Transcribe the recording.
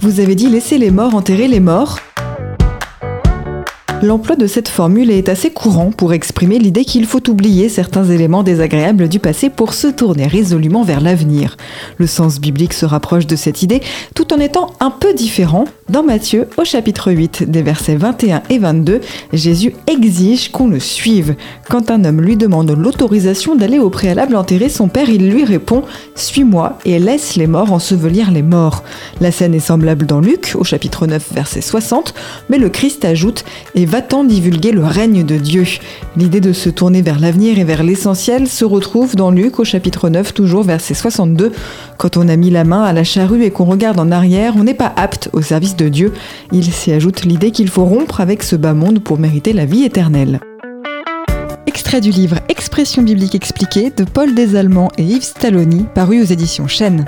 Vous avez dit laisser les morts enterrer les morts L'emploi de cette formule est assez courant pour exprimer l'idée qu'il faut oublier certains éléments désagréables du passé pour se tourner résolument vers l'avenir. Le sens biblique se rapproche de cette idée tout en étant un peu différent. Dans Matthieu, au chapitre 8, des versets 21 et 22, Jésus exige qu'on le suive. Quand un homme lui demande l'autorisation d'aller au préalable enterrer son père, il lui répond Suis-moi et laisse les morts ensevelir les morts. La scène est semblable dans Luc, au chapitre 9, verset 60, mais le Christ ajoute va-t-on divulguer le règne de Dieu L'idée de se tourner vers l'avenir et vers l'essentiel se retrouve dans Luc, au chapitre 9, toujours verset 62. Quand on a mis la main à la charrue et qu'on regarde en arrière, on n'est pas apte au service de Dieu. Il s'y ajoute l'idée qu'il faut rompre avec ce bas monde pour mériter la vie éternelle. Extrait du livre Expression biblique expliquée de Paul Desallemands et Yves Stalloni, paru aux éditions Chênes.